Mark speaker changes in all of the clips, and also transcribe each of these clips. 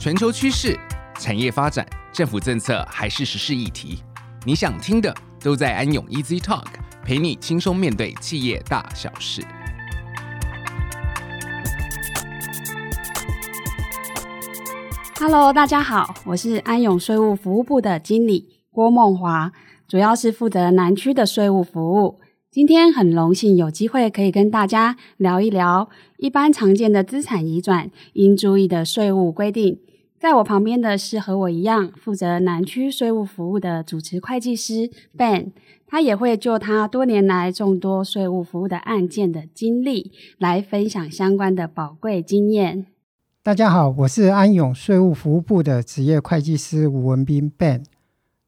Speaker 1: 全球趋势、产业发展、政府政策还是时事议题，你想听的都在安永 Easy Talk，陪你轻松面对企业大小事。
Speaker 2: Hello，大家好，我是安永税务服务部的经理郭梦华，主要是负责南区的税务服务。今天很荣幸有机会可以跟大家聊一聊一般常见的资产移转应注意的税务规定。在我旁边的是和我一样负责南区税务服务的主持会计师 Ben，他也会就他多年来众多税务服务的案件的经历来分享相关的宝贵经验。
Speaker 3: 大家好，我是安永税务服务部的职业会计师吴文斌 Ben，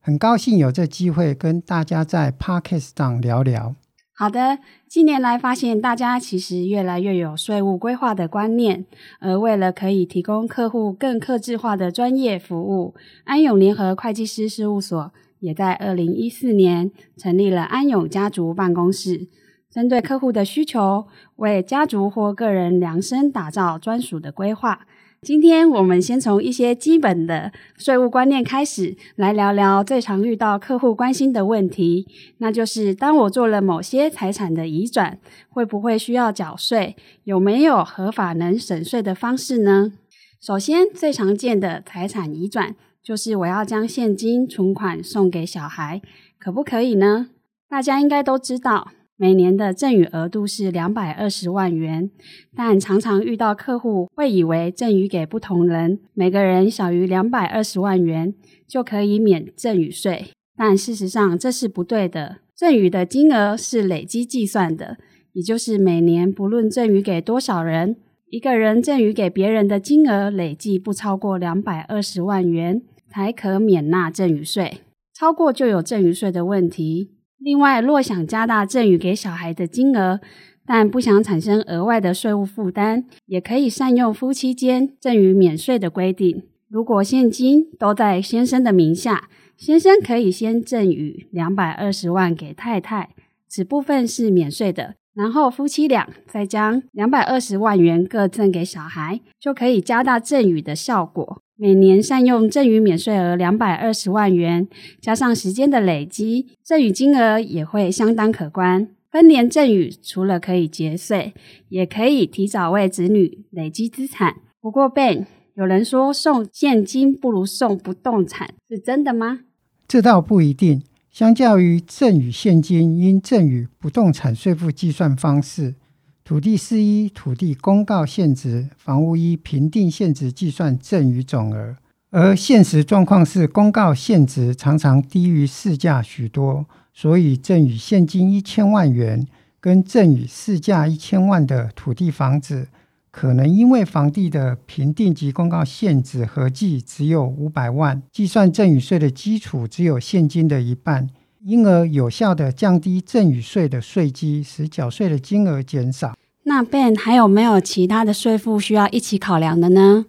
Speaker 3: 很高兴有这机会跟大家在 Podcast 上聊聊。
Speaker 2: 好的，近年来发现大家其实越来越有税务规划的观念，而为了可以提供客户更客制化的专业服务，安永联合会计师事务所也在二零一四年成立了安永家族办公室。针对客户的需求，为家族或个人量身打造专属的规划。今天我们先从一些基本的税务观念开始，来聊聊最常遇到客户关心的问题，那就是当我做了某些财产的移转，会不会需要缴税？有没有合法能省税的方式呢？首先，最常见的财产移转就是我要将现金存款送给小孩，可不可以呢？大家应该都知道。每年的赠与额度是两百二十万元，但常常遇到客户会以为赠与给不同人，每个人小于两百二十万元就可以免赠与税，但事实上这是不对的。赠与的金额是累积计算的，也就是每年不论赠与给多少人，一个人赠与给别人的金额累计不超过两百二十万元，才可免纳赠与税，超过就有赠与税的问题。另外，若想加大赠与给小孩的金额，但不想产生额外的税务负担，也可以善用夫妻间赠与免税的规定。如果现金都在先生的名下，先生可以先赠与两百二十万给太太，此部分是免税的。然后夫妻俩再将两百二十万元各赠给小孩，就可以加大赠与的效果。每年善用赠与免税额两百二十万元，加上时间的累积，赠与金额也会相当可观。分年赠与除了可以节税，也可以提早为子女累积资产。不过，Ben，有人说送现金不如送不动产，是真的吗？
Speaker 3: 这倒不一定。相较于赠与现金，应赠与不动产税负计算方式。土地是依土地公告现值，房屋依评定现值计算赠与总额，而现实状况是公告现值常常低于市价许多，所以赠与现金一千万元跟赠与市价一千万的土地房子，可能因为房地的评定及公告现值合计只有五百万，计算赠与税的基础只有现金的一半。因而有效的降低赠与税的税基，使缴税的金额减少。
Speaker 2: 那 Ben 还有没有其他的税负需要一起考量的呢？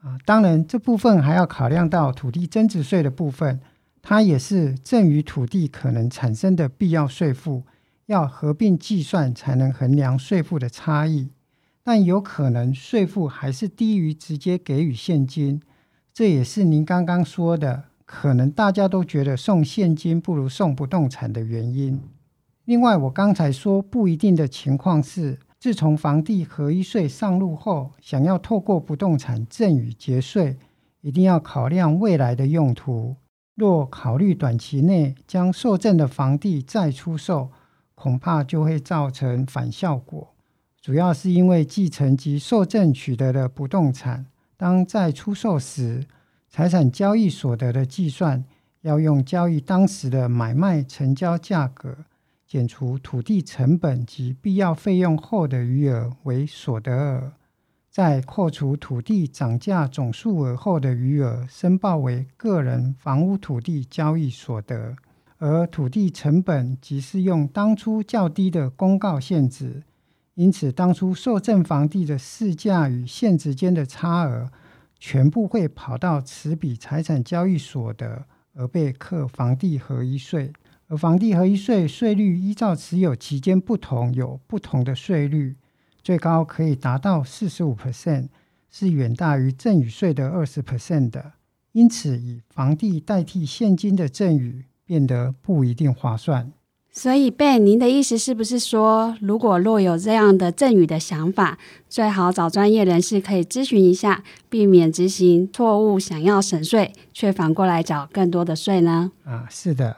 Speaker 3: 啊，当然，这部分还要考量到土地增值税的部分，它也是赠与土地可能产生的必要税负，要合并计算才能衡量税负的差异。但有可能税负还是低于直接给予现金，这也是您刚刚说的。可能大家都觉得送现金不如送不动产的原因。另外，我刚才说不一定的情况是，自从房地合一税上路后，想要透过不动产赠与节税，一定要考量未来的用途。若考虑短期内将受赠的房地再出售，恐怕就会造成反效果。主要是因为继承及受赠取得的不动产，当再出售时，财产交易所得的计算要用交易当时的买卖成交价格减除土地成本及必要费用后的余额为所得额，再扣除土地涨价总数额后的余额，申报为个人房屋土地交易所得。而土地成本即是用当初较低的公告现值，因此当初受赠房地的市价与现值间的差额。全部会跑到此笔财产交易所的，而被课房地合一税。而房地合一税税率依照持有期间不同，有不同的税率，最高可以达到四十五 percent，是远大于赠与税的二十 percent 的，因此以房地代替现金的赠与变得不一定划算。
Speaker 2: 所以，Ben，您的意思是不是说，如果若有这样的赠与的想法，最好找专业人士可以咨询一下，避免执行错误，想要省税，却反过来缴更多的税呢？
Speaker 3: 啊，是的。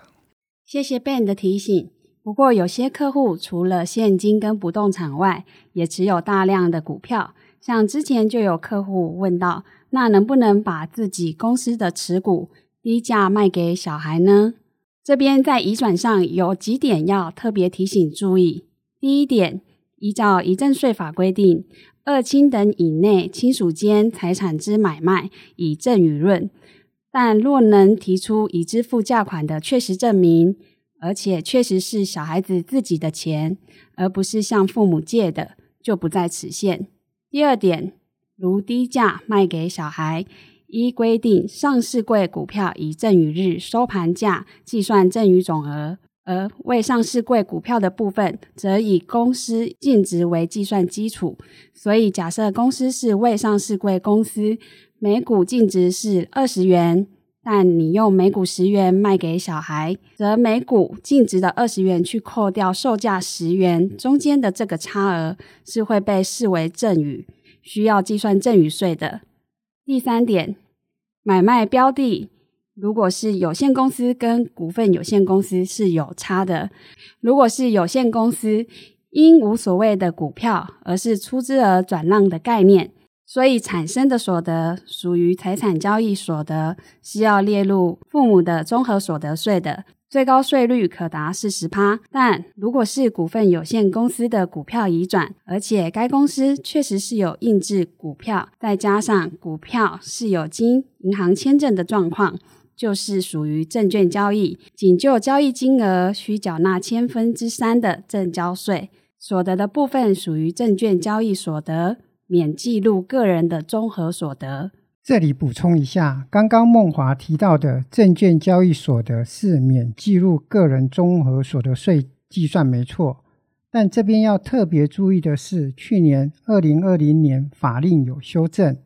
Speaker 2: 谢谢 Ben 的提醒。不过，有些客户除了现金跟不动产外，也持有大量的股票。像之前就有客户问到，那能不能把自己公司的持股低价卖给小孩呢？这边在移转上有几点要特别提醒注意。第一点，依照遗赠税法规定，二亲等以内亲属间财产之买卖以赠与论，但若能提出已支付价款的确实证明，而且确实是小孩子自己的钱，而不是向父母借的，就不在此限。第二点，如低价卖给小孩。依规定，上市柜股票以赠与日收盘价计算赠与总额，而未上市柜股票的部分，则以公司净值为计算基础。所以，假设公司是未上市柜公司，每股净值是二十元，但你用每股十元卖给小孩，则每股净值的二十元去扣掉售价十元，中间的这个差额是会被视为赠与，需要计算赠与税的。第三点。买卖标的如果是有限公司跟股份有限公司是有差的。如果是有限公司，因无所谓的股票，而是出资额转让的概念，所以产生的所得属于财产交易所得，需要列入父母的综合所得税的。最高税率可达四十趴，但如果是股份有限公司的股票移转，而且该公司确实是有印制股票，再加上股票是有经银行签证的状况，就是属于证券交易，仅就交易金额需缴纳千分之三的证交税，所得的部分属于证券交易所得，免计入个人的综合所得。
Speaker 3: 这里补充一下，刚刚孟华提到的证券交易所得是免计入个人综合所得税计算没错，但这边要特别注意的是，去年二零二零年法令有修正，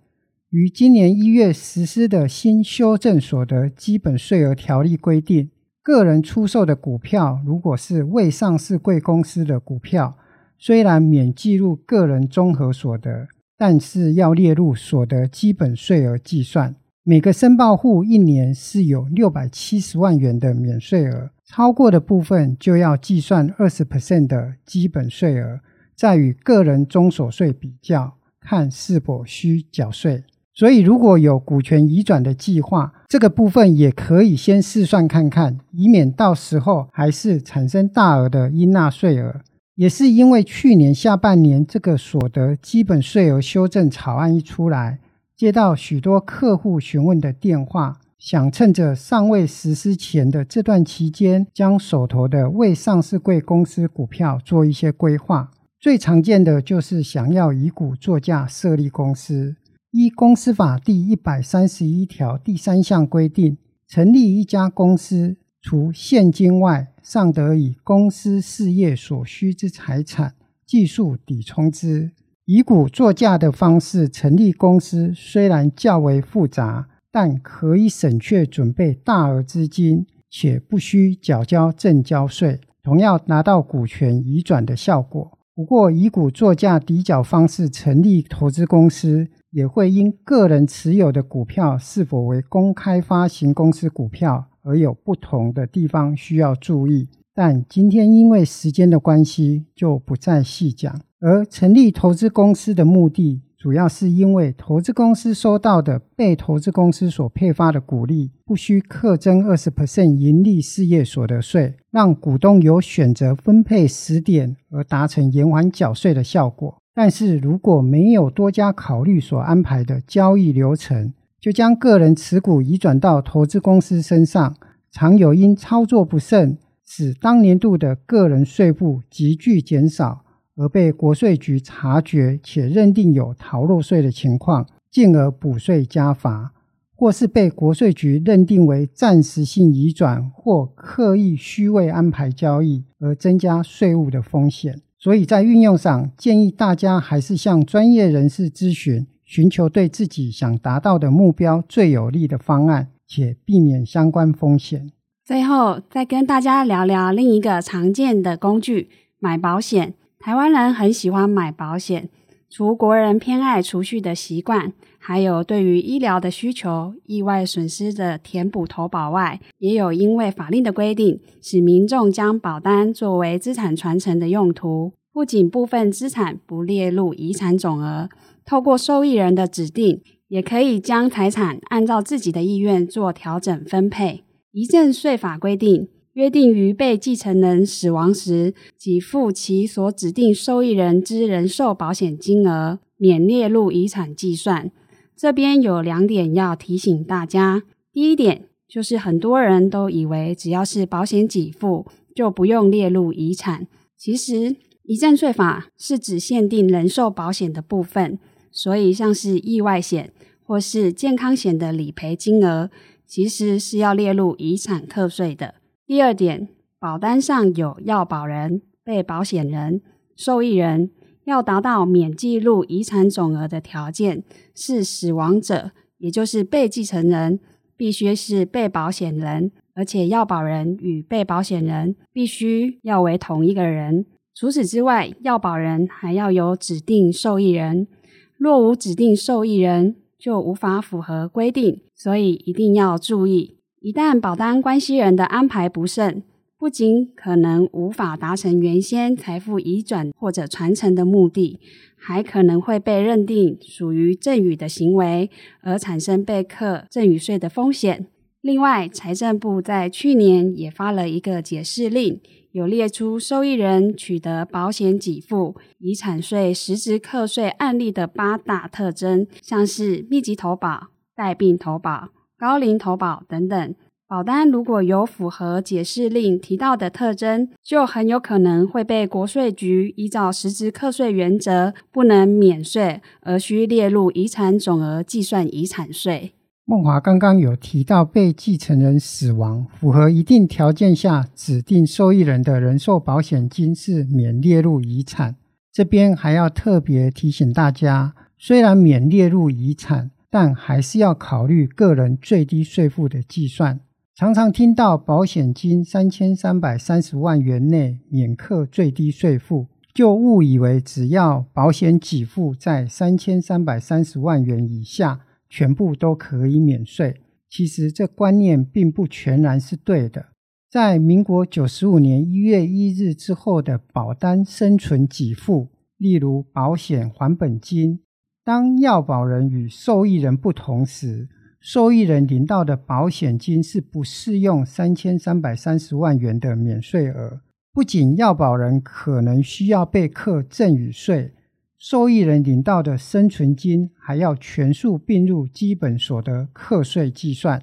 Speaker 3: 于今年一月实施的新修正所得基本税额条例规定，个人出售的股票如果是未上市贵公司的股票，虽然免计入个人综合所得。但是要列入所得基本税额计算，每个申报户一年是有六百七十万元的免税额，超过的部分就要计算二十 percent 的基本税额，再与个人综所税比较，看是否需缴税。所以如果有股权移转的计划，这个部分也可以先试算看看，以免到时候还是产生大额的应纳税额。也是因为去年下半年这个所得基本税额修正草案一出来，接到许多客户询问的电话，想趁着尚未实施前的这段期间，将手头的未上市贵公司股票做一些规划。最常见的就是想要以股作价设立公司。依公司法第一百三十一条第三项规定，成立一家公司，除现金外，尚得以公司事业所需之财产技术抵充之。以股作价的方式成立公司，虽然较为复杂，但可以省却准备大额资金，且不需缴交证交税，同样达到股权移转的效果。不过，以股作价抵缴方式成立投资公司，也会因个人持有的股票是否为公开发行公司股票。而有不同的地方需要注意，但今天因为时间的关系，就不再细讲。而成立投资公司的目的，主要是因为投资公司收到的被投资公司所配发的股利，不需课征二十 percent 营利事业所得税，让股东有选择分配时点而达成延缓缴税的效果。但是如果没有多加考虑所安排的交易流程，就将个人持股移转到投资公司身上，常有因操作不慎，使当年度的个人税负急剧减少，而被国税局察觉且认定有逃漏税的情况，进而补税加罚，或是被国税局认定为暂时性移转或刻意虚位安排交易而增加税务的风险。所以在运用上，建议大家还是向专业人士咨询。寻求对自己想达到的目标最有利的方案，且避免相关风险。
Speaker 2: 最后，再跟大家聊聊另一个常见的工具——买保险。台湾人很喜欢买保险，除国人偏爱储蓄的习惯，还有对于医疗的需求、意外损失的填补投保外，也有因为法令的规定，使民众将保单作为资产传承的用途。不仅部分资产不列入遗产总额，透过受益人的指定，也可以将财产按照自己的意愿做调整分配。遗赠税法规定，约定于被继承人死亡时，给付其所指定受益人之人寿保险金额，免列入遗产计算。这边有两点要提醒大家：第一点就是很多人都以为只要是保险给付，就不用列入遗产。其实，遗赠税法是只限定人寿保险的部分，所以像是意外险或是健康险的理赔金额。其实是要列入遗产课税的。第二点，保单上有要保人、被保险人、受益人，要达到免计入遗产总额的条件，是死亡者，也就是被继承人，必须是被保险人，而且要保人与被保险人必须要为同一个人。除此之外，要保人还要有指定受益人，若无指定受益人，就无法符合规定，所以一定要注意。一旦保单关系人的安排不慎，不仅可能无法达成原先财富移转或者传承的目的，还可能会被认定属于赠与的行为，而产生被课赠与税的风险。另外，财政部在去年也发了一个解释令。有列出受益人取得保险给付、遗产税实质课税案例的八大特征，像是密集投保、带病投保、高龄投保等等。保单如果有符合解释令提到的特征，就很有可能会被国税局依照实质课税原则，不能免税，而需列入遗产总额计算遗产税。
Speaker 3: 梦华刚刚有提到，被继承人死亡，符合一定条件下，指定受益人的人寿保险金是免列入遗产。这边还要特别提醒大家，虽然免列入遗产，但还是要考虑个人最低税负的计算。常常听到保险金三千三百三十万元内免课最低税负，就误以为只要保险给付在三千三百三十万元以下，全部都可以免税，其实这观念并不全然是对的。在民国九十五年一月一日之后的保单生存给付，例如保险还本金，当要保人与受益人不同时，受益人领到的保险金是不适用三千三百三十万元的免税额，不仅要保人可能需要被课赠与税。受益人领到的生存金还要全数并入基本所得课税计算，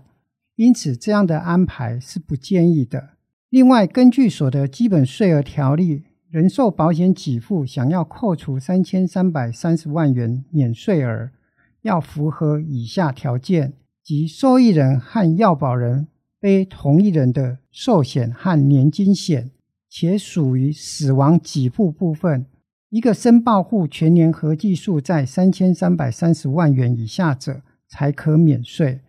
Speaker 3: 因此这样的安排是不建议的。另外，根据所得基本税额条例，人寿保险给付想要扣除三千三百三十万元免税额，要符合以下条件：即受益人和要保人非同一人的寿险和年金险，且属于死亡给付部分。一个申报户全年合计数在三千三百三十万元以下者，才可免税；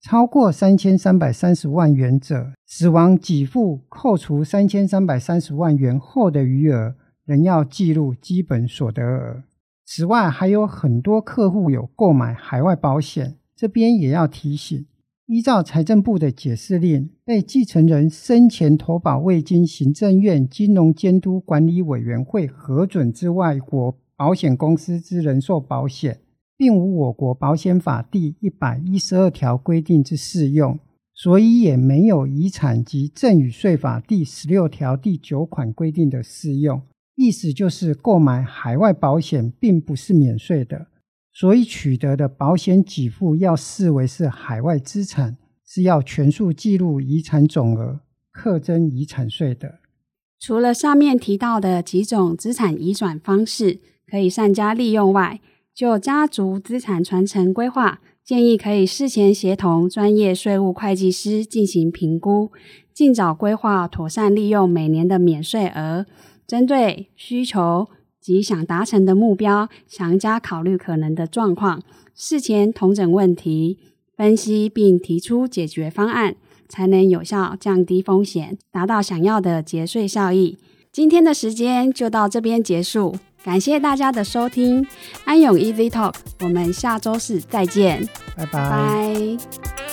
Speaker 3: 超过三千三百三十万元者，死亡给付扣除三千三百三十万元后的余额，仍要计入基本所得额。此外，还有很多客户有购买海外保险，这边也要提醒。依照财政部的解释令，被继承人生前投保未经行政院金融监督管理委员会核准之外国保险公司之人寿保险，并无我国保险法第一百一十二条规定之适用，所以也没有遗产及赠与税法第十六条第九款规定的适用。意思就是，购买海外保险并不是免税的。所以取得的保险给付要视为是海外资产，是要全数记入遗产总额，课征遗产税的。
Speaker 2: 除了上面提到的几种资产移转方式可以善加利用外，就家族资产传承规划，建议可以事前协同专业税务会计师进行评估，尽早规划妥善利用每年的免税额，针对需求。及想达成的目标，详加考虑可能的状况，事前统整问题，分析并提出解决方案，才能有效降低风险，达到想要的节税效益。今天的时间就到这边结束，感谢大家的收听，安永 Easy Talk，我们下周四再见，
Speaker 3: 拜拜。
Speaker 2: 拜。